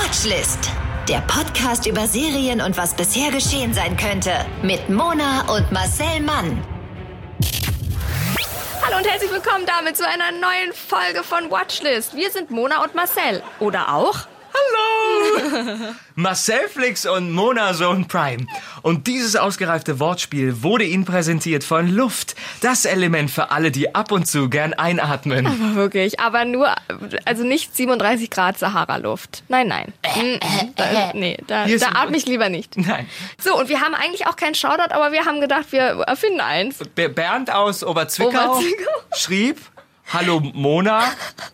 Watchlist. Der Podcast über Serien und was bisher geschehen sein könnte. Mit Mona und Marcel Mann. Hallo und herzlich willkommen damit zu einer neuen Folge von Watchlist. Wir sind Mona und Marcel. Oder auch? Hallo! Marcel Flix und Mona Zone Prime. Und dieses ausgereifte Wortspiel wurde Ihnen präsentiert von Luft. Das Element für alle, die ab und zu gern einatmen. Aber wirklich, aber nur, also nicht 37 Grad Sahara-Luft. Nein, nein. Da, nee, da, Hier ist- da atme ich lieber nicht. Nein. So, und wir haben eigentlich auch keinen Shoutout, aber wir haben gedacht, wir erfinden eins. Be- Bernd aus Oberzwickau, Oberzwickau. schrieb, Hallo Mona,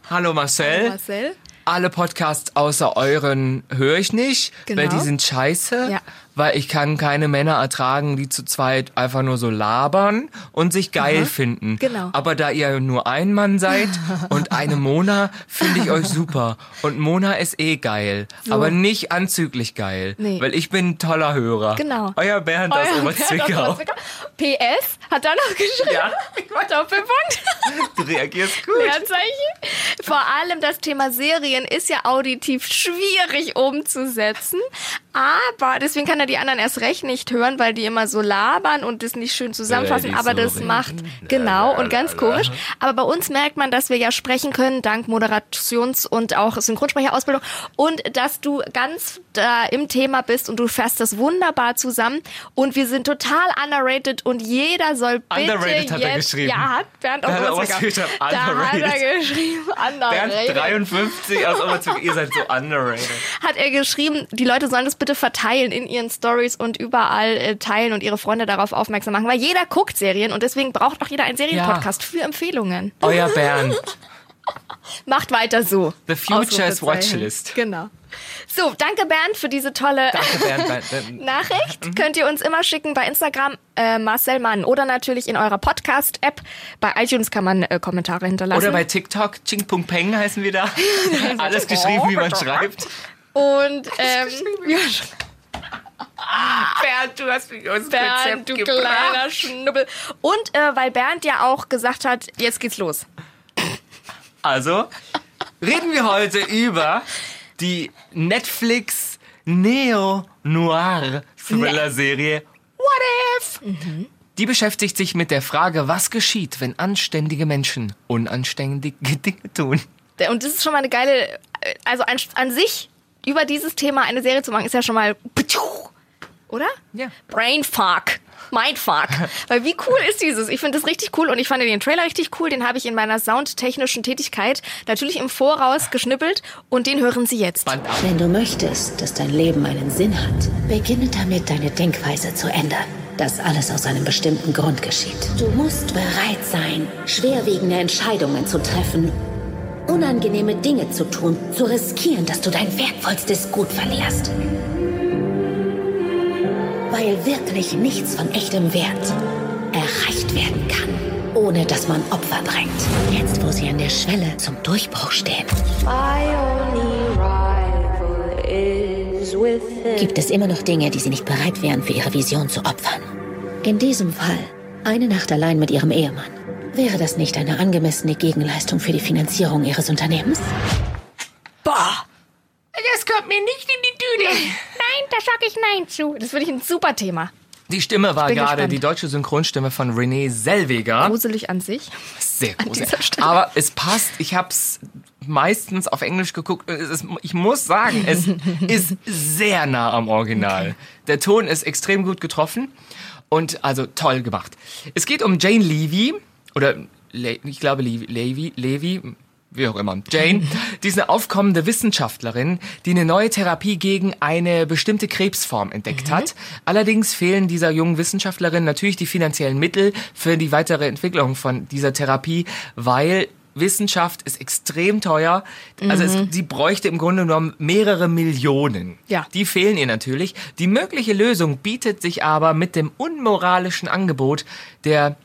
hallo Marcel. Marcel? Alle Podcasts außer euren höre ich nicht, Genau. weil die sind scheiße. Ja. Weil ich kann keine Männer ertragen, die zu zweit einfach nur so labern und sich geil finden. Genau. Aber da ihr nur ein Mann seid und eine Mona, finde ich euch super. Und Mona ist eh geil, aber nicht anzüglich geil. Nee. Weil ich bin ein toller Hörer. Genau. Euer Bernd aus Euer Oberzwickau. Bernd aus Oberzwickau. PS, hat er noch geschrieben? Ja. Doppelpunkt. Du reagierst gut. Leerzeichen. Vor allem das Thema Serien ist ja auditiv schwierig umzusetzen. Aber deswegen kann er die anderen erst recht nicht hören, weil die immer so labern und das nicht schön zusammenfassen. Die Aber so das reden. macht genau und ganz komisch. Aber bei uns merkt man, dass wir ja sprechen können dank Moderations- und auch Synchronsprecherausbildung und dass du ganz da im Thema bist und du fährst das wunderbar zusammen. Und wir sind total underrated und jeder soll bitte Underrated hat er jetzt, geschrieben. Ja, hat Bernd auch Da hat er geschrieben, Da hat er geschrieben, Bernd underrated. 53 aus Oberzwickau. Ihr seid so underrated. Hat er geschrieben, die Leute sollen das bitte verteilen in ihren Stories und überall äh, teilen und ihre Freunde darauf aufmerksam machen, weil jeder guckt Serien und deswegen braucht auch jeder einen Serienpodcast für Empfehlungen. Euer Bernd. Macht weiter so. The Future's Ausrufezeichen. Watchlist. Genau. So, danke Bernd für diese tolle Bernd. Nachricht. Könnt ihr uns immer schicken bei Instagram äh, Marcel Mann oder natürlich in eurer Podcast-App. Bei iTunes kann man äh, Kommentare hinterlassen. Oder bei TikTok, Ching Pung Peng heißen wir da. Alles geschrieben, wie man schreibt. und ähm, ja, Bernd, du hast mich aus Bernd, du kleiner Schnubbel. Und äh, weil Bernd ja auch gesagt hat, jetzt geht's los. Also, reden wir heute über die Netflix Neo-Noir-Thriller-Serie What If? Die beschäftigt sich mit der Frage, was geschieht, wenn anständige Menschen unanständige Dinge tun. Und das ist schon mal eine geile, äh, also an, an sich über dieses Thema eine Serie zu machen, ist ja schon mal, oder? Ja. Brainfuck. Mindfuck. Weil wie cool ist dieses? Ich finde das richtig cool und ich fand den Trailer richtig cool. Den habe ich in meiner soundtechnischen Tätigkeit natürlich im Voraus geschnippelt und den hören Sie jetzt. Wenn du möchtest, dass dein Leben einen Sinn hat, beginne damit, deine Denkweise zu ändern. Das alles aus einem bestimmten Grund geschieht. Du musst bereit sein, schwerwiegende Entscheidungen zu treffen, unangenehme Dinge zu tun, zu riskieren, dass du dein wertvollstes Gut verlierst. Weil wirklich nichts von echtem Wert erreicht werden kann, ohne dass man Opfer bringt. Jetzt, wo sie an der Schwelle zum Durchbruch stehen, gibt es immer noch Dinge, die sie nicht bereit wären, für ihre Vision zu opfern. In diesem Fall eine Nacht allein mit ihrem Ehemann. Wäre das nicht eine angemessene Gegenleistung für die Finanzierung ihres Unternehmens? Boah. Das kommt mir nicht in die Tüte. Nein, da sag ich Nein zu. Das finde ich ein super Thema. Die Stimme war gerade gespannt. die deutsche Synchronstimme von Renee Selweger. Gruselig an sich. Sehr gruselig. Aber es passt. Ich habe es meistens auf Englisch geguckt. Ist, ich muss sagen, es ist sehr nah am Original. Der Ton ist extrem gut getroffen und also toll gemacht. Es geht um Jane Levy oder Le ich glaube Levy, Levy, Levy wie auch immer, Jane, die ist eine aufkommende Wissenschaftlerin, die eine neue Therapie gegen eine bestimmte Krebsform entdeckt hat. Allerdings fehlen dieser jungen Wissenschaftlerin natürlich die finanziellen Mittel für die weitere Entwicklung von dieser Therapie, weil Wissenschaft ist extrem teuer. Also es, sie bräuchte im Grunde genommen mehrere Millionen. Ja. Die fehlen ihr natürlich. Die mögliche Lösung bietet sich aber mit dem unmoralischen Angebot der,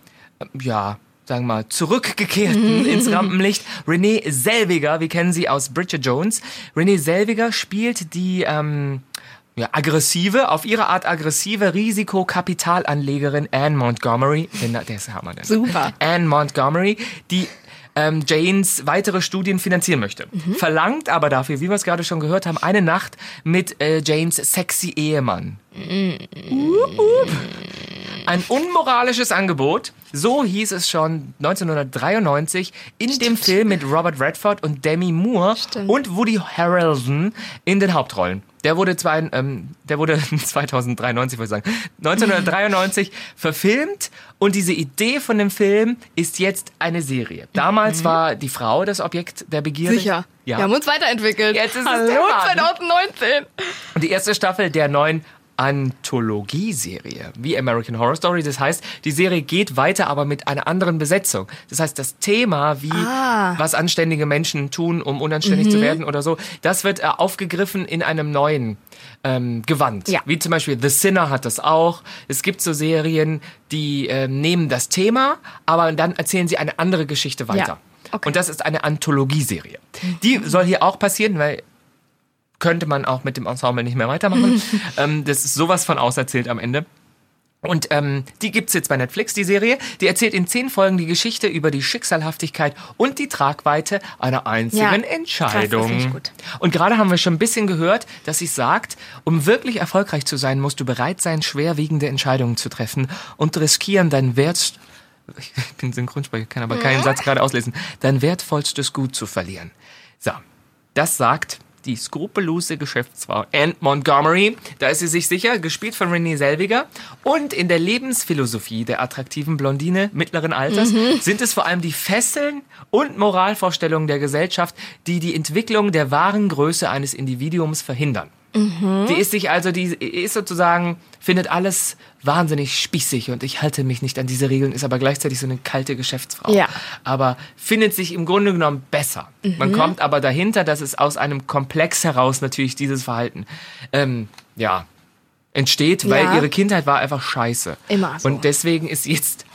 ja, sagen wir mal, zurückgekehrten ins Rampenlicht. Renee Selviger, wir kennen sie aus Bridget Jones. Renee Selviger spielt die, ähm, ja, aggressive, auf ihre Art aggressive Risikokapitalanlegerin Anne Montgomery. Den, der ist Hammer. Der Super. Anne Montgomery, die ähm, Janes weitere Studien finanzieren möchte. Verlangt aber dafür, wie wir es gerade schon gehört haben, eine Nacht mit äh, Janes sexy Ehemann. Ein unmoralisches Angebot, so hieß es schon 1993 in dem Film mit Robert Redford und Demi Moore Stimmt. und Woody Harrelson in den Hauptrollen. Der wurde, zwei, ähm, der wurde 2093, würde ich sagen, 1993 verfilmt und diese Idee von dem Film ist jetzt eine Serie. Damals war die Frau das Objekt der Begierde. Sicher. Ja. Wir haben uns weiterentwickelt. Jetzt ist es Hallo der Mann. 2019. Und die erste Staffel der neuen Anthologieserie, wie American Horror Story. Das heißt, die Serie geht weiter, aber mit einer anderen Besetzung. Das heißt, das Thema, wie Ah. was anständige Menschen tun, um unanständig Mhm. zu werden oder so, das wird äh, aufgegriffen in einem neuen ähm, Gewand. Ja. Wie zum Beispiel The Sinner hat das auch. Es gibt so Serien, die ähm, nehmen das Thema, aber dann erzählen sie eine andere Geschichte weiter. Okay. Und das ist eine Anthologieserie. Die soll hier auch passieren, weil könnte man auch mit dem Ensemble nicht mehr weitermachen. ähm, das ist sowas von auserzählt am Ende. Und ähm, die gibt's jetzt bei Netflix, die Serie. Die erzählt in zehn Folgen die Geschichte über die Schicksalhaftigkeit und die Tragweite einer einzigen Ja, Entscheidung. krass, das finde ich gut. Und gerade haben wir schon ein bisschen gehört, dass sie sagt, um wirklich erfolgreich zu sein, musst du bereit sein, schwerwiegende Entscheidungen zu treffen und riskieren dein Wert ich bin Synchronsprecher, kann aber keinen Satz gerade auslesen, dein wertvollstes Gut zu verlieren. So, das sagt die skrupellose Geschäftsfrau Anne Montgomery. Da ist sie sich sicher, gespielt von Renée Selviger. Und in der Lebensphilosophie der attraktiven Blondine mittleren Alters sind es vor allem die Fesseln und Moralvorstellungen der Gesellschaft, die die Entwicklung der wahren Größe eines Individuums verhindern. Die ist sich also, die ist sozusagen, findet alles wahnsinnig spießig und ich halte mich nicht an diese Regeln, ist aber gleichzeitig so eine kalte Geschäftsfrau. Ja. Aber findet sich im Grunde genommen besser. Man kommt aber dahinter, dass es aus einem Komplex heraus natürlich dieses Verhalten, ähm, ja, entsteht, weil Ja. ihre Kindheit war einfach scheiße. Immer so. Und deswegen ist sie jetzt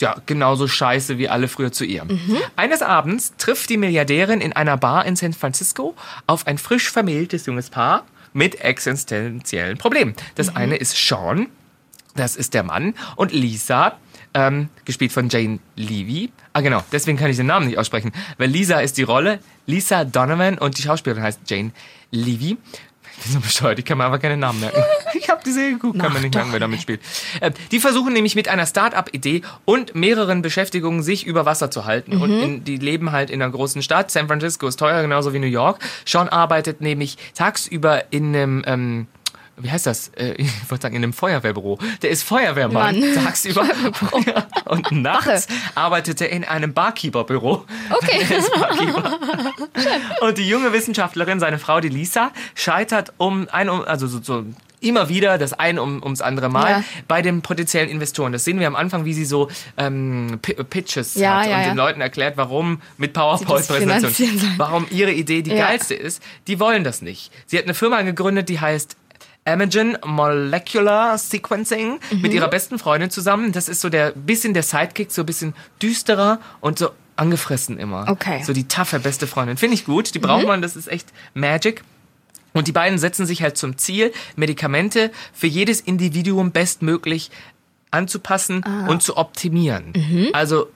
ja, genauso scheiße wie alle früher zu ihr. Eines Abends trifft die Milliardärin in einer Bar in San Francisco auf ein frisch vermähltes junges Paar mit existenziellen Problemen. Das eine ist Sean, das ist der Mann, und Lisa, ähm, gespielt von Jane Levy. Ah, genau, deswegen kann ich den Namen nicht aussprechen, weil Lisa ist die Rolle, Lisa Donovan und die Schauspielerin heißt Jane Levy. Ich bin so bescheuert, ich kann mir einfach keinen Namen merken. Ich habe die Serie geguckt, kann mir nicht merken, wer damit spielt. Äh, die versuchen nämlich mit einer Start-up-Idee und mehreren Beschäftigungen sich über Wasser zu halten. Und in, die leben halt in einer großen Stadt. San Francisco ist teuer, genauso wie New York. Sean arbeitet nämlich tagsüber in einem... Ähm, wie heißt das? Äh, Ich wollte sagen, in einem Feuerwehrbüro. Der ist Feuerwehrmann Mann. tagsüber. Und nachts arbeitet er in einem Barkeeper-Büro. Okay. Er Barkeeper. Und die junge Wissenschaftlerin, seine Frau, die Lisa, scheitert um ein, also so, so immer wieder das eine um, ums andere Mal Ja. bei den potenziellen Investoren. Das sehen wir am Anfang, wie sie so ähm, Pitches Ja, hat ja, und den Leuten erklärt, warum mit PowerPoint-Präsentationen, warum ihre Idee die geilste ist. Die wollen das nicht. Sie hat eine Firma gegründet, die heißt Imogen Molecular Sequencing Mhm. mit ihrer besten Freundin zusammen. Das ist so der bisschen der Sidekick, so ein bisschen düsterer und so angefressen immer. Okay. Mhm. So die taffe beste Freundin. Finde ich gut. Die braucht man, das ist echt Magic. Und die beiden setzen sich halt zum Ziel, Medikamente für jedes Individuum bestmöglich anzupassen Ah. und zu optimieren. Mhm. Also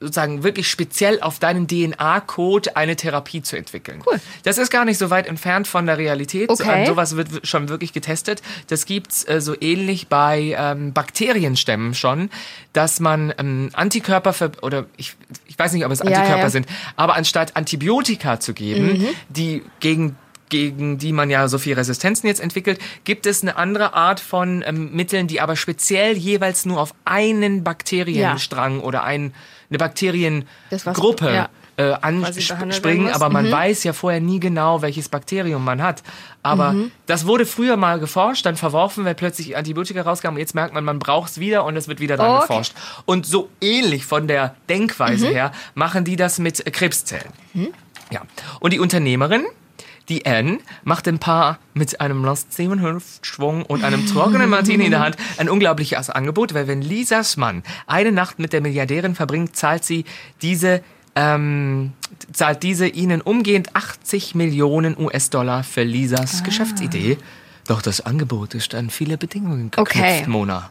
sozusagen wirklich speziell auf deinen DNA-Code eine Therapie zu entwickeln. Cool. Das ist gar nicht so weit entfernt von der Realität. So, Okay. an sowas wird schon wirklich getestet. Das gibt's äh, so ähnlich bei ähm, Bakterienstämmen schon, dass man ähm, Antikörper oder ich, ich weiß nicht, ob es Antikörper ja, ja. sind, aber anstatt Antibiotika zu geben, die gegen gegen die man ja so viel Resistenzen jetzt entwickelt, gibt es eine andere Art von ähm, Mitteln, die aber speziell jeweils nur auf einen Bakterienstrang oder ein, eine Bakteriengruppe ja. äh, anspringen, aber man Mhm. weiß ja vorher nie genau, welches Bakterium man hat. Aber Mhm. das wurde früher mal geforscht, dann verworfen, weil plötzlich Antibiotika rauskamen. Jetzt merkt man, man braucht es wieder und es wird wieder dran Okay. geforscht. Und so ähnlich von der Denkweise Mhm. her machen die das mit Krebszellen. Ja. Und die Unternehmerin, die Anne, macht dem Paar mit einem Lost Seven Hüftschwung und einem trockenen Martini in der Hand ein unglaubliches Angebot, weil wenn Lisas Mann eine Nacht mit der Milliardärin verbringt, zahlt sie diese ähm, zahlt diese ihnen umgehend 80 Millionen US-Dollar für Lisas Geschäftsidee. Doch das Angebot ist an viele Bedingungen geknüpft, Okay. Mona.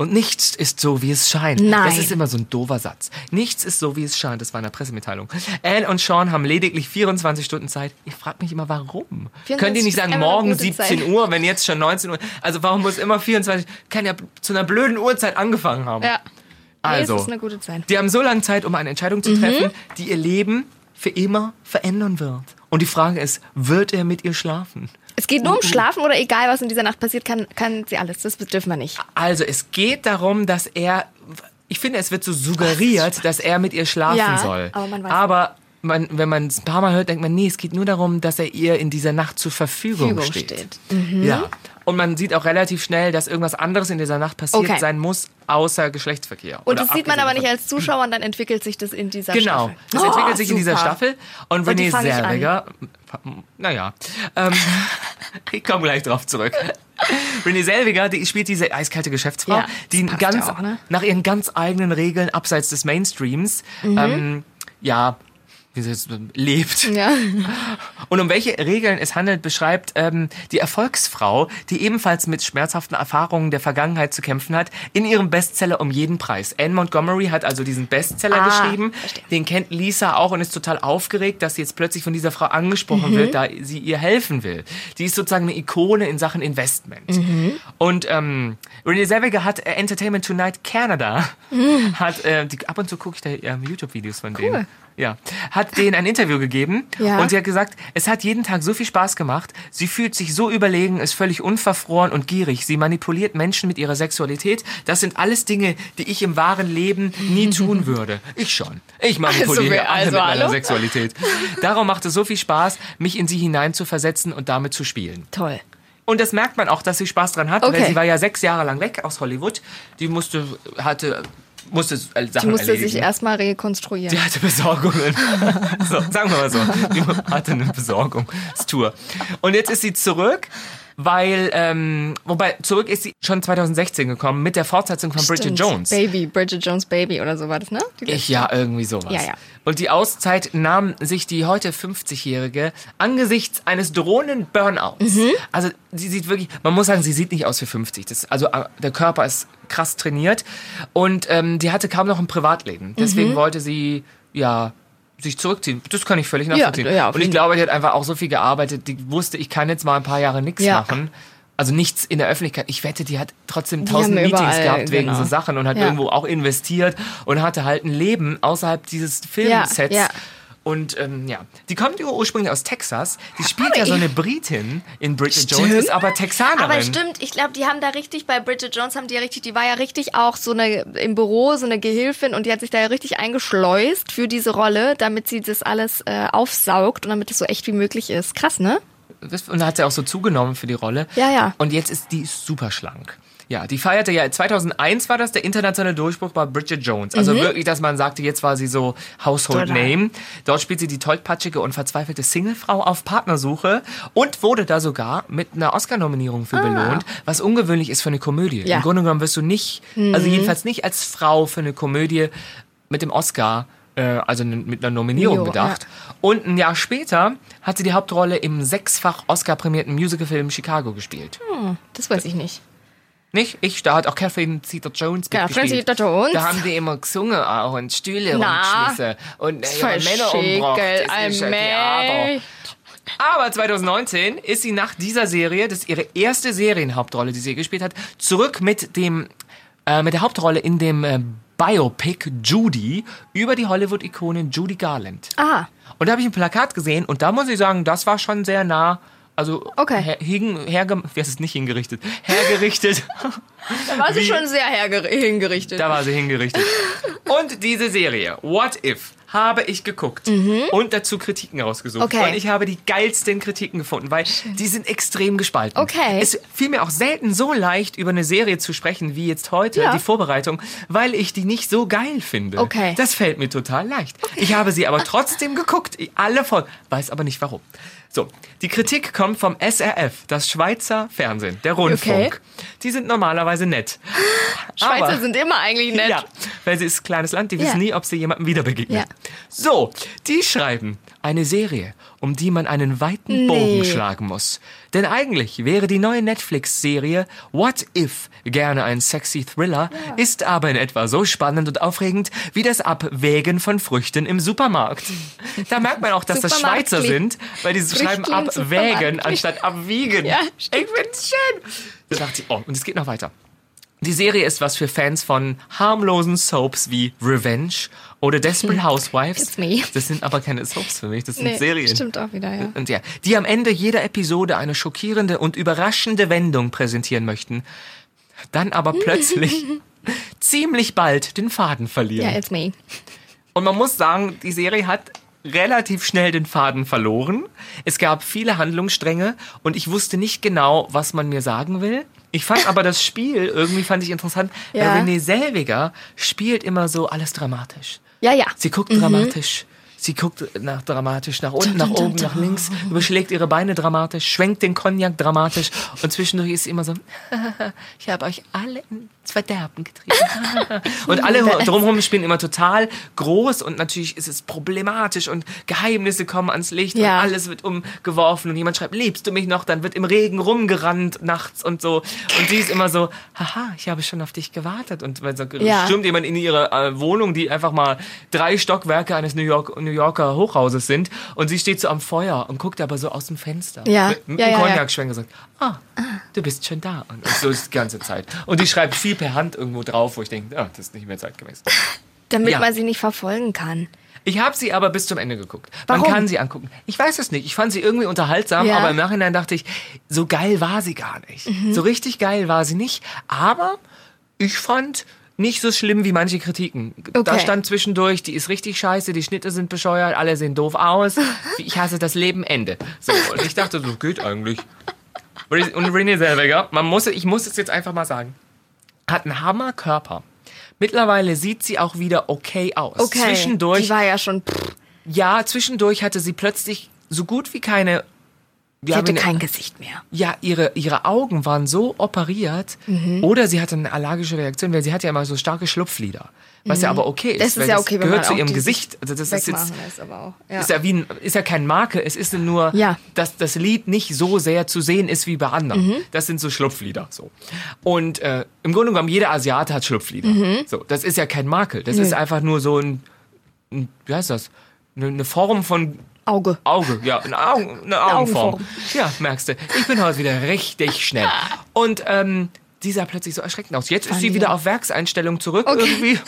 Und nichts ist so, wie es scheint. Nein. Das ist immer so ein doofer Satz. Nichts ist so, wie es scheint. Das war in der Pressemitteilung. Anne und Sean haben lediglich 24 Stunden Zeit. Ich frage mich immer, warum? 24 Könnt ihr nicht sagen, morgen gute 17 Zeit. Uhr, wenn jetzt schon 19 Uhr? Also warum muss immer 24? Kann ja zu einer blöden Uhrzeit angefangen haben. Ja. Also, Nee, es ist eine gute Zeit. die haben so lange Zeit, um eine Entscheidung Mhm. zu treffen, die ihr Leben für immer verändern wird. Und die Frage ist, wird er mit ihr schlafen? Es geht nur um Schlafen oder egal, was in dieser Nacht passiert, kann, kann sie alles. Das dürfen wir nicht. Also es geht darum, dass er, ich finde, es wird so suggeriert, dass er mit ihr schlafen Ja, soll. aber man weiß Aber man, wenn man es ein paar Mal hört, denkt man, nee, es geht nur darum, dass er ihr in dieser Nacht zur Verfügung, Verfügung steht. steht. Mhm. Ja. Und man sieht auch relativ schnell, dass irgendwas anderes in dieser Nacht passiert Okay. sein muss, außer Geschlechtsverkehr. Und Oder das sieht man aber nicht als Zuschauer und dann entwickelt sich das in dieser Genau, Staffel. das Oh, entwickelt sich in dieser super. Staffel. Und an. Zellweger, naja, ähm, ich komme gleich drauf zurück. Renee Selviger, die spielt diese eiskalte Geschäftsfrau, Ja, die ganz, auch, ne? Mhm. nach ihren ganz eigenen Regeln abseits des Mainstreams, ähm, ja, lebt. Ja. Und um welche Regeln es handelt, beschreibt ähm, die Erfolgsfrau, die ebenfalls mit schmerzhaften Erfahrungen der Vergangenheit zu kämpfen hat, in ihrem Bestseller um jeden Preis. Anne Montgomery hat also diesen Bestseller Ah, geschrieben. verstehe. Den kennt Lisa auch und ist total aufgeregt, dass sie jetzt plötzlich von dieser Frau angesprochen Mhm. wird, da sie ihr helfen will. Die ist sozusagen eine Ikone in Sachen Investment. Mhm. Und ähm, Renee Zellweger hat äh, Entertainment Tonight Canada, hat, äh, die, ab und zu gucke ich da ähm, YouTube-Videos von denen. Ja, hat denen ein Interview gegeben Ja. und sie hat gesagt, es hat jeden Tag so viel Spaß gemacht. Sie fühlt sich so überlegen, ist völlig unverfroren und gierig. Sie manipuliert Menschen mit ihrer Sexualität. Das sind alles Dinge, die ich im wahren Leben nie tun würde. Ich schon. Ich manipuliere wer- alle also, mit meiner hallo? Sexualität. Darum macht es so viel Spaß, mich in sie hineinzuversetzen und damit zu spielen. Toll. Und das merkt man auch, dass sie Spaß dran hat, Okay. weil sie war ja sechs Jahre lang weg aus Hollywood. Die musste, hatte, musste äh, Sachen Die musste erledigen. sich erstmal rekonstruieren. Die hatte Besorgungen. so, sagen wir mal so. Die hatte eine Besorgungstour. Und jetzt ist sie zurück, weil, ähm, wobei, zurück ist sie schon 2016 gekommen mit der Fortsetzung von Bridget Stimmt. Jones. Baby, Bridget Jones Baby oder so war das, ne? Ich ja, irgendwie sowas. Ja, ja. Und die Auszeit nahm sich die heute 50-Jährige angesichts eines drohenden Burnouts. Mhm. Also sie sieht wirklich, man muss sagen, sie sieht nicht aus für 50. Das, also äh, der Körper ist krass trainiert und ähm, die hatte kaum noch ein Privatleben. Deswegen wollte sie ja sich zurückziehen. Das kann ich völlig nachvollziehen. Ja, auf und ich glaube, die hat einfach auch so viel gearbeitet, die wusste, ich kann jetzt mal ein paar Jahre nichts Ja. machen. Also nichts in der Öffentlichkeit. Ich wette, die hat trotzdem tausend Meetings überall, gehabt wegen genau. so Sachen und hat Ja. irgendwo auch investiert und hatte halt ein Leben außerhalb dieses Filmsets. Und ähm, ja, die kommt ursprünglich aus Texas. Die spielt ja so eine Britin in Bridget Jones, Stimmt. ist aber Texanerin. Aber stimmt, ich glaube, die haben da richtig, bei Bridget Jones haben die ja richtig, die war ja richtig auch so eine, im Büro, so eine Gehilfin und die hat sich da ja richtig eingeschleust für diese Rolle, damit sie das alles äh, aufsaugt und damit es so echt wie möglich ist. Krass, ne? Und da hat sie auch so zugenommen für die Rolle. Ja, ja. Und jetzt ist die super schlank. Ja, die feierte ja, 2001 war das der internationale Durchbruch bei Bridget Jones. Also wirklich, dass man sagte, jetzt war sie so Household Mhm. Total. Name. Dort spielt sie die tollpatschige und verzweifelte Singlefrau auf Partnersuche und wurde da sogar mit einer Oscar-Nominierung für belohnt, was ungewöhnlich ist für eine Komödie. Ah. Ja. Mhm. Im Grunde genommen wirst du nicht, also jedenfalls nicht als Frau für eine Komödie mit dem Oscar, äh, also mit einer Nominierung Jo, bedacht. Und ein Jahr später hat sie die Hauptrolle im sechsfach Oscar-prämierten Musicalfilm Chicago gespielt. Das weiß ich nicht. Nicht? Ich, da hat auch Catherine Zeta-Jones Catherine mitgespielt. Zeta-Jones? Da haben die immer gesungen auch und Stühle Na, rumgeschmissen und ihre Männer umgebracht. Das ist ein. Theater. Aber 2019 ist sie nach dieser Serie, das ist ihre erste Serienhauptrolle, die sie gespielt hat, zurück mit dem äh, mit der Hauptrolle in dem äh, Biopic Judy über die Hollywood-Ikone Judy Garland. Ah, Und da habe ich ein Plakat gesehen und da muss ich sagen, das war schon sehr nah. Also Okay. her, hin, herge, wie heißt es nicht hingerichtet? Hergerichtet. da war sie Wie- schon sehr hingerichtet. da war sie hingerichtet. Und diese Serie, What If, habe ich geguckt und dazu Kritiken rausgesucht. Mhm. Okay. Und ich habe die geilsten Kritiken gefunden, weil die sind extrem gespalten. Okay. Es fiel mir auch selten so leicht, über eine Serie zu sprechen, wie jetzt heute, Ja. die Vorbereitung, weil ich die nicht so geil finde. Okay. Das fällt mir total leicht. Ich habe sie aber trotzdem geguckt. Alle von. Weiß aber nicht warum. So, die Kritik kommt vom SRF, das Schweizer Fernsehen, der Rundfunk. Die sind normalerweise nett. Schweizer aber- sind immer eigentlich nett. ja, weil sie ist ein kleines Land, die wissen Ja. nie, ob sie jemandem wieder begegnet. Ja. So, die schreiben eine Serie, um die man einen weiten Bogen Nee. schlagen muss. Denn eigentlich wäre die neue Netflix-Serie What If gerne ein sexy Thriller, ist aber in etwa so spannend und aufregend wie das Abwägen von Früchten im Supermarkt. Da merkt man auch, dass das Schweizer sind, weil die schreiben abwägen anstatt abwiegen. Ja, ich find's schön. Da dachte ich, oh, und es geht noch weiter. Die Serie ist was für Fans von harmlosen Soaps wie Revenge oder Desperate Housewives. It's me. Das sind aber keine Soaps für mich, das sind Nee, Serien. Stimmt auch wieder, ja. Und ja, die am Ende jeder Episode eine schockierende und überraschende Wendung präsentieren möchten, dann aber plötzlich ziemlich bald den Faden verlieren. Ja, it's me. Und man muss sagen, die Serie hat relativ schnell den Faden verloren. Es gab viele Handlungsstränge und ich wusste nicht genau, was man mir sagen will. Ich fand aber das Spiel irgendwie fand ich interessant. Ja. Renée Selviger spielt immer so alles dramatisch. Ja, ja. Sie guckt dramatisch. Sie guckt nach dramatisch, nach unten, nach oben, nach links, überschlägt ihre Beine dramatisch, schwenkt den Cognac dramatisch und zwischendurch ist sie immer so, ich habe euch alle ins Verderben getrieben. und alle drumherum spielen immer total groß und natürlich ist es problematisch und Geheimnisse kommen ans Licht Ja. und alles wird umgeworfen und jemand schreibt, liebst du mich noch? Dann wird im Regen rumgerannt nachts und so. Und sie ist immer so, haha, ich habe schon auf dich gewartet. Und so Ja. stürmt jemand in ihre äh, Wohnung, die einfach mal drei Stockwerke eines New, York, New Yorker Hochhauses sind. Und sie steht so am Feuer und guckt aber so aus dem Fenster. Ja. Mit, Ja, einem ja. Cognac-Schwenker sagt, ah, du bist schon da. Und so ist die ganze Zeit. Und die schreibt viel per Hand irgendwo drauf, wo ich denke, ah, das ist nicht mehr zeitgemäß. Damit Ja. man sie nicht verfolgen kann. Ich habe sie aber bis zum Ende geguckt. Warum? Man kann sie angucken. Ich weiß es nicht. Ich fand sie irgendwie unterhaltsam, Ja. aber im Nachhinein dachte ich, so geil war sie gar nicht. Mhm. So richtig geil war sie nicht. Aber ich fand nicht so schlimm wie manche Kritiken. Da Okay. stand zwischendurch, die ist richtig scheiße, die Schnitte sind bescheuert, alle sehen doof aus. Ich hasse das Leben, Ende. So, und ich dachte, so geht eigentlich. Und Renée Zellweger, man muss, ich muss es jetzt einfach mal sagen, hat einen Hammerkörper. Mittlerweile sieht sie auch wieder okay aus. Okay. Zwischendurch Die war ja schon. Pff, ja, zwischendurch hatte sie plötzlich so gut wie keine. Sie hatte wenn- kein Gesicht mehr. ja, ihre, ihre Augen waren so operiert oder sie hatte eine allergische Reaktion, weil sie hat ja immer so starke Schlupflider. Was ja aber okay ist. Das ist ja das okay, wenn gehört zu ihrem Gesicht. Also das ist jetzt ist aber auch. Ja. ist ja wie ein, ist ja kein Marke, es ist nur, Ja. dass das Lied nicht so sehr zu sehen ist wie bei anderen. Mhm. Das sind so Schlupflider. So. Und äh, im Grunde genommen, jeder Asiate hat Schlupflider. Mhm. So, das ist ja kein Makel. Das ist einfach nur so ein, ein wie heißt das? Eine, eine Form von Auge. Auge, ja, eine, Augen, eine Augenform. Augenform. Ja, merkst du. Ich bin heute wieder richtig schnell. Und ähm, die sah plötzlich so erschreckend aus. Jetzt ist sie wieder auf Werkseinstellung zurück irgendwie.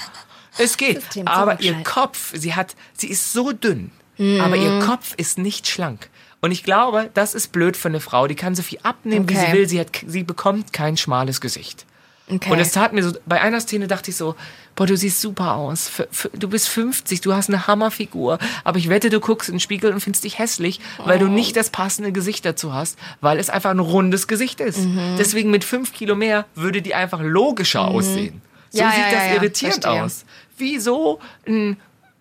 Es geht. System Aber ihr. Kopf, sie hat, sie ist so dünn, Mhm. aber ihr Kopf ist nicht schlank. Und ich glaube, das ist blöd für eine Frau. Die kann so viel abnehmen, wie sie Okay. will. Sie, hat, sie bekommt kein schmales Gesicht. Okay. Und es tat mir so, bei einer Szene dachte ich so, boah, du siehst super aus. F du bist 50, du hast eine Hammerfigur. Aber ich wette, du guckst in den Spiegel und findest dich hässlich, weil Oh. du nicht das passende Gesicht dazu hast, weil es einfach ein rundes Gesicht ist. Mhm. Deswegen mit fünf Kilo mehr würde die einfach logischer aussehen. So Mhm. Ja, sieht ja, das ja, irritierend verstehe. aus. Wie so ein,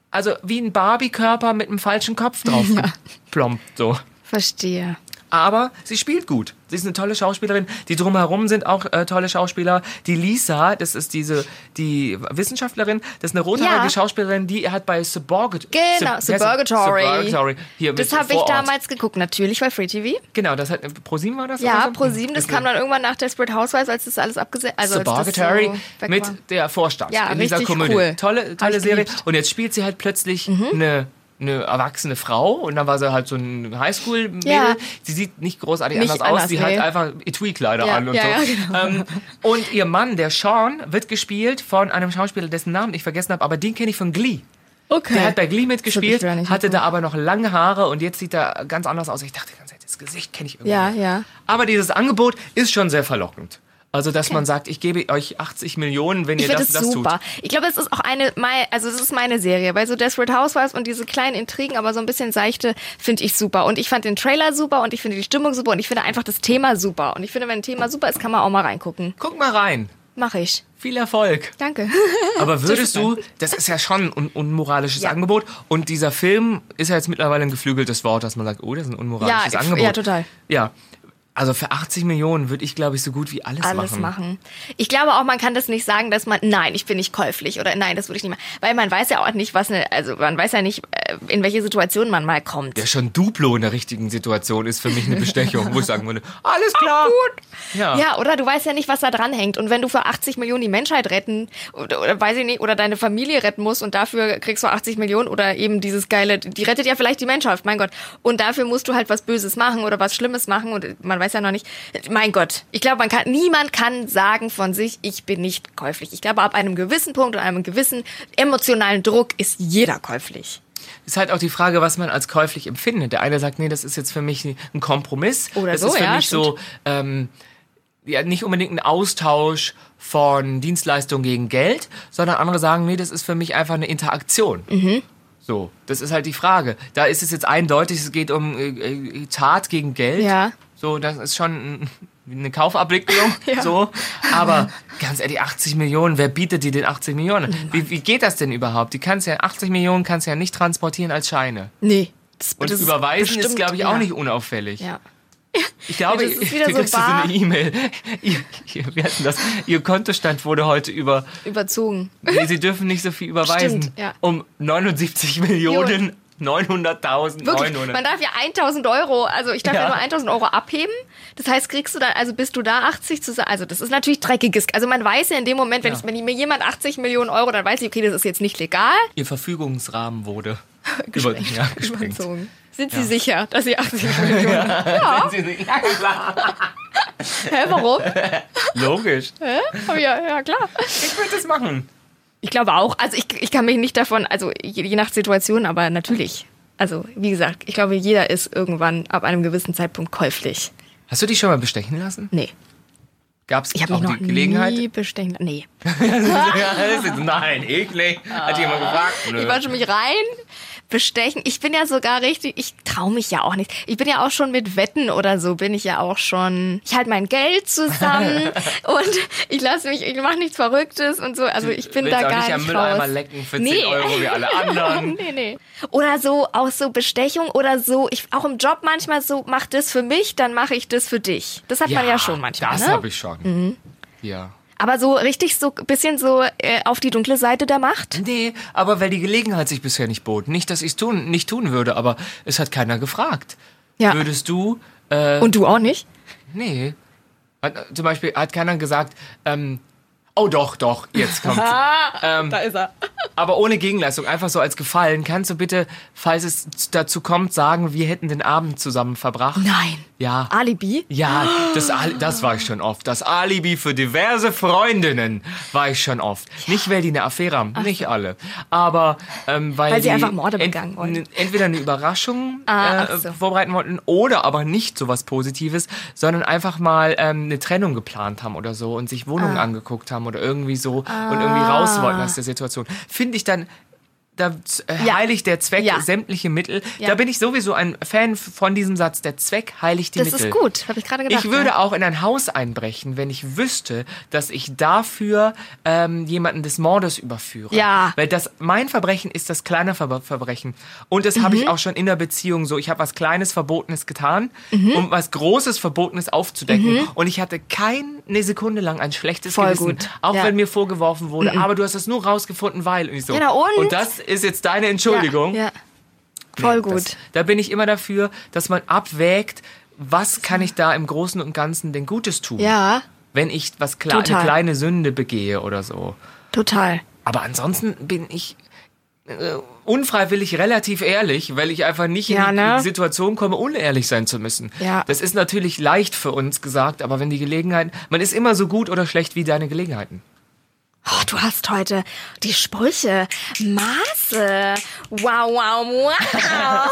also wie ein Barbie-Körper mit einem falschen Kopf drauf geplombt, so. Verstehe. Aber sie spielt gut. Sie ist eine tolle Schauspielerin. Die drumherum sind auch äh, tolle Schauspieler. Die Lisa, das ist diese die Wissenschaftlerin, das ist eine rothaarige Ja. Schauspielerin, die hat bei Suborg Genau, Suburgatory. Suburgatory. Hier Das habe ich damals geguckt, natürlich bei Free TV. Genau, das hat ProSieben war das? Ja, so? ProSieben, das kam dann irgendwann nach Desperate Housewives, als das alles abgesetzt also als das Suburgatory so mit der Vorstadt Ja, in dieser Komödie. cool. Tolle, tolle Serie. Mhm. Und jetzt spielt sie halt plötzlich eine eine erwachsene Frau und dann war sie halt so ein Highschool-Mädel. Ja. Sie sieht nicht großartig Nicht anders, aus. anders, Sie nee. hat einfach Etui-Kleider Ja, an und ja, so. genau. ähm, und ihr Mann, der Sean, wird gespielt von einem Schauspieler, dessen Namen ich vergessen habe, aber den kenne ich von Glee. Okay. Der hat bei Glee mitgespielt, hatte da aber noch lange Haare und jetzt sieht er ganz anders aus. Ich dachte das Gesicht kenne ich irgendwie. Ja, ja. Aber dieses Angebot ist schon sehr verlockend. Also, dass man sagt, ich gebe euch 80 Millionen, wenn Ich ihr finde das und das super. tut. Ich glaube, es ist auch eine, also es ist meine Serie, weil so Desperate Housewives und diese kleinen Intrigen, aber so ein bisschen seichte, finde ich super. Und ich fand den Trailer super und ich finde die Stimmung super und ich finde einfach das Thema super. Und ich finde, wenn ein Thema super ist, kann man auch mal reingucken. Guck mal rein. Mach ich. Viel Erfolg. Danke. Aber würdest du, das ist ja schon ein un unmoralisches Ja. Angebot und dieser Film ist ja jetzt mittlerweile ein geflügeltes Wort, dass man sagt, oh, das ist ein unmoralisches Ja, Angebot. ja, total. Ja. Also für 80 Millionen würde ich, glaube ich, so gut wie alles, alles machen. machen. Ich glaube auch, man kann das nicht sagen, dass man, nein, ich bin nicht käuflich oder nein, das würde ich nicht machen. Weil man weiß ja auch nicht, was eine, also man weiß ja nicht, äh, in welche Situation man mal kommt. Ja, schon Duplo in der richtigen Situation ist für mich eine Bestechung, wo ich sagen würde, alles klar. gut. Ja. Ja, oder du weißt ja nicht, was da dran hängt. Und wenn du für 80 Millionen die Menschheit retten oder, oder weiß ich nicht, oder deine Familie retten musst und dafür kriegst du 80 Millionen oder eben dieses geile, die rettet ja vielleicht die Menschheit, mein Gott. Und dafür musst du halt was Böses machen oder was Schlimmes machen und man weiß ja noch nicht. Mein Gott, ich glaube, man kann, niemand kann sagen von sich, ich bin nicht käuflich. Ich glaube, ab einem gewissen Punkt und einem gewissen emotionalen Druck ist jeder käuflich. Ist halt auch die Frage, was man als käuflich empfindet. Der eine sagt, nee, das ist jetzt für mich ein Kompromiss. Oder das so, ist für ja, mich so, ähm, ja, nicht unbedingt ein Austausch von Dienstleistung gegen Geld, sondern andere sagen, nee, das ist für mich einfach eine Interaktion. Mhm. So, das ist halt die Frage. Da ist es jetzt eindeutig, es geht um äh, äh, Tat gegen Geld. Ja. So, das ist schon ein- eine Kaufabwicklung. Ja. So, aber ganz ehrlich, 80 Millionen, wer bietet dir den 80 Millionen? Wie, wie geht das denn überhaupt? Die kannst ja 80 Millionen kannst du ja nicht transportieren als Scheine. Nee. Das, Und das überweisen ist, bestimmt- glaube ich, ja. auch nicht unauffällig. Ja. Ich glaube, Ja, das ist du so kriegst so eine E-Mail. Wir hatten das, ihr Kontostand wurde heute über. Überzogen. Nee, Sie dürfen nicht so viel überweisen. Stimmt, ja. Um 79 Millionen 900.000 Wirklich, 900. man darf ja 1000 Euro, also ich darf ja, Ja. nur 1000 Euro abheben. Das heißt, kriegst du dann, also bist du da 80 zu also das ist natürlich dreckiges. Also man weiß ja in dem Moment, wenn, Ja. ich, wenn mir jemand 80 Millionen Euro, dann weiß ich, okay, das ist jetzt nicht legal. Ihr Verfügungsrahmen wurde über, ja, gesprengt. Überzogen. Sind Sie sicher, dass Sie 80 Millionen? Ja. Ja, klar. Hä, warum? Logisch. Oh, ja, ja, klar. Ich würde das machen. Ich glaube auch. Also ich, ich kann mich nicht davon, also je, je nach Situation, aber natürlich. Also wie gesagt, ich glaube, jeder ist irgendwann ab einem gewissen Zeitpunkt käuflich. Hast du dich schon mal bestechen lassen? Nee, Gab es ich habe auch noch die Gelegenheit? nie bestechen. Nee. ja, das ist, nein, eklig. Hat jemand gefragt? Nö. Ich wasche mich rein, bestechen. Ich bin ja sogar richtig, ich traue mich ja auch nicht. Ich bin ja auch schon mit Wetten oder so, bin ich ja auch schon. Ich halte mein Geld zusammen und ich lasse mich, ich mache nichts Verrücktes und so. Also ich bin da gar nicht am Mülleimer raus. lecken für 10 Nee. Euro wie alle anderen. nee, nee. Oder so, auch so Bestechung oder so, ich auch im Job manchmal so, mach das für mich, dann mache ich das für dich. Das hat man ja schon manchmal. Das ne? habe ich schon. Ja. Aber so richtig so bisschen so äh, auf die dunkle Seite der Macht. Nee, aber weil die Gelegenheit sich bisher nicht bot. Nicht, dass ich es tun, nicht tun würde, aber es hat keiner gefragt. Ja. Würdest du, äh, Und du auch nicht? nee. Hat, äh, zum Beispiel hat keiner gesagt, ähm, oh doch, doch, jetzt kommt's. ähm, Da ist er. aber ohne Gegenleistung, einfach so als Gefallen. Kannst du bitte, falls es dazu kommt, sagen, wir hätten den Abend zusammen verbracht? Nein. Ja. Alibi? Ja, das, Ali- das war ich schon oft. Das Alibi für diverse Freundinnen war ich schon oft. Nicht, weil die eine Affäre haben, nicht alle. Aber ähm, weil, Weil sie einfach Morde begangen wollten. Entweder eine Überraschung Ah, äh, ach so. vorbereiten wollten oder aber nicht so was Positives, sondern einfach mal ähm, eine Trennung geplant haben oder so und sich Wohnungen Ah. angeguckt haben oder irgendwie so und irgendwie raus wollten aus der Situation. Finde ich dann da äh, Ja. heiligt der Zweck Ja. sämtliche Mittel. Ja. Da bin ich sowieso ein Fan von diesem Satz, der Zweck heiligt die Das Mittel. ist gut, habe ich gerade gedacht. Ich würde auch in ein Haus einbrechen, wenn ich wüsste, dass ich dafür ähm, jemanden des Mordes überführe. Ja. Weil das mein Verbrechen ist das kleine Ver Verbrechen. Und das habe ich Mhm. auch schon in der Beziehung so. Ich habe was Kleines Verbotenes getan, Mhm. um was Großes Verbotenes aufzudecken. Und ich hatte keine Sekunde lang ein schlechtes Voll Gewissen. gut. Auch Ja. Mhm. wenn mir vorgeworfen wurde, aber du hast das nur rausgefunden, weil. Und ich so. Na und? und das ist jetzt deine Entschuldigung. Ja, ja. Voll Nee, gut. Das, da bin ich immer dafür, dass man abwägt, was kann ich da im Großen und Ganzen denn Gutes tun, ja, wenn ich was kle eine Total. kleine Sünde begehe oder so. total. Aber ansonsten bin ich unfreiwillig relativ ehrlich, weil ich einfach nicht Ja, in die ne? Situation komme, unehrlich sein zu müssen. Ja. Das ist natürlich leicht für uns gesagt, aber wenn die Gelegenheit, man ist immer so gut oder schlecht wie deine Gelegenheiten. Oh, du hast heute die Sprüche. Maße. Wow, wow, wow.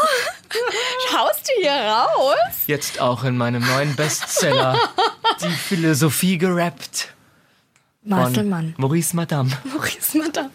Schaust du hier raus? Jetzt auch in meinem neuen Bestseller, die Philosophie gerappt. Von Marcelmann. Maurice Madame. Maurice Madame.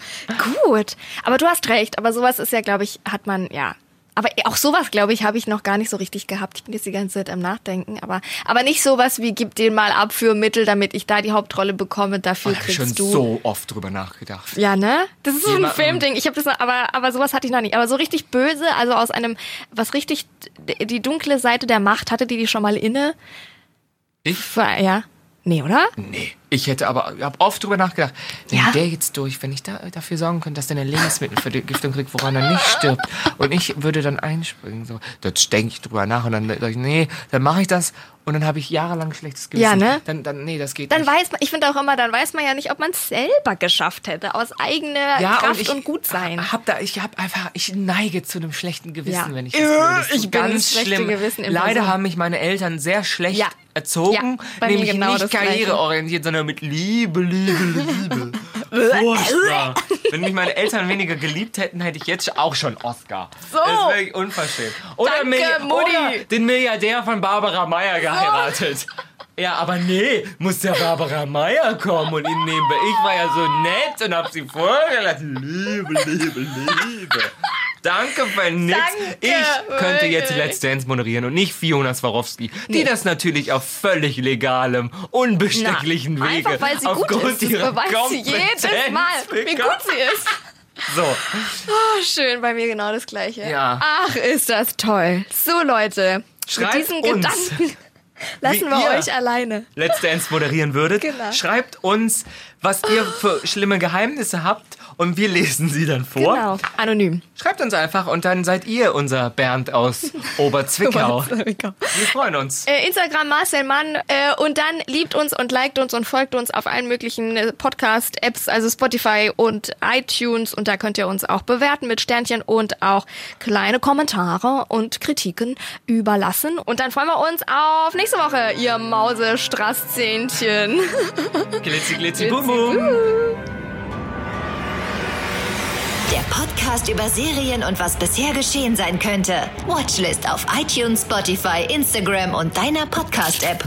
Gut. Aber du hast recht. Aber sowas ist ja, glaube ich, hat man, ja. Aber auch sowas, glaube ich, habe ich noch gar nicht so richtig gehabt. Ich bin jetzt die ganze Zeit am Nachdenken. Aber, aber nicht sowas wie, gib den mal ab für Mittel, damit ich da die Hauptrolle bekomme. Dafür Ich habe kriegst schon du. so oft drüber nachgedacht. Ja, ne? Das ist so ein Filmding. Ich habe das noch, aber aber sowas hatte ich noch nicht. Aber so richtig böse, also aus einem was richtig die dunkle Seite der Macht hatte die die schon mal inne. Ich? Ja. Nee, oder? Nee. Ich hätte aber, ich habe oft drüber nachgedacht, wenn Ja? der jetzt durch, wenn ich da, dafür sorgen könnte, dass der eine Lebensmittelvergiftung kriegt, woran er nicht stirbt. Und ich würde dann einspringen. So, das denke ich drüber nach und dann sage ich, nee, dann mache ich das und dann habe ich jahrelang schlechtes Gewissen. Ja, ne? Dann, dann, nee, das geht Dann nicht. weiß man, ich finde auch immer, dann weiß man ja nicht, ob man es selber geschafft hätte, aus eigener Kraft und, gut sein. Hab da, ich habe einfach, ich neige zu einem schlechten Gewissen, Ja. wenn ich das höre. Das Ich bin ganz das schlechte schlimm. Gewissen Leider Person. haben mich meine Eltern sehr schlecht Ja. Erzogen, Ja, nämlich genau nicht karriereorientiert, sondern mit Liebe, Liebe, Liebe. Furchtbar. Wenn mich meine Eltern weniger geliebt hätten, hätte ich jetzt auch schon Oscar. So. Das ist wirklich unverschämt. Oder, Danke, Mutti. oder den Milliardär von Barbara Meyer geheiratet. Ja, aber nee, muss der Barbara Meyer kommen und ihn nehmen. Ich war ja so nett und hab sie vorgelassen. Liebe, Liebe, Liebe. Danke für nix. Danke, ich könnte jetzt wirklich. Let's Dance moderieren und nicht Fiona Swarovski, die das natürlich auf völlig legalem, unbestechlichen Na, Wege Einfach weil sie gut aufgrund ist. Das ihrer beweist sie jedes Kompetenz Mal, wie gut sie ist. So, Oh, schön, bei mir genau das Gleiche. Ja. Ach, ist das toll. So, Leute, Schreibt mit diesen uns, Gedanken lassen wir euch alleine. Let's Dance moderieren würdet. Genau. Schreibt uns, was ihr für schlimme Geheimnisse habt und wir lesen sie dann vor. Genau, anonym. Schreibt uns einfach und dann seid ihr unser Bernd aus Oberzwickau. Wir freuen uns. Äh, Instagram Marcel Mann äh, und dann liebt uns und liked uns und folgt uns auf allen möglichen äh, Podcast-Apps, also Spotify und iTunes und da könnt ihr uns auch bewerten mit Sternchen und auch kleine Kommentare und Kritiken überlassen und dann freuen wir uns auf nächste Woche, ihr Mausestrasszähnchen. Glitzi, glitzi, bum, bum. Der Podcast über Serien und was bisher geschehen sein könnte. Watchlist auf iTunes, Spotify, Instagram und deiner Podcast-App.